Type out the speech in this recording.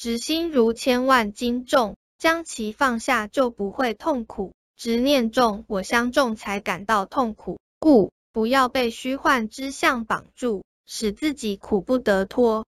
执心如千万斤重，将其放下就不会痛苦。执念重，我相重才感到痛苦。故不要被虚幻之相绑住，使自己苦不得脱。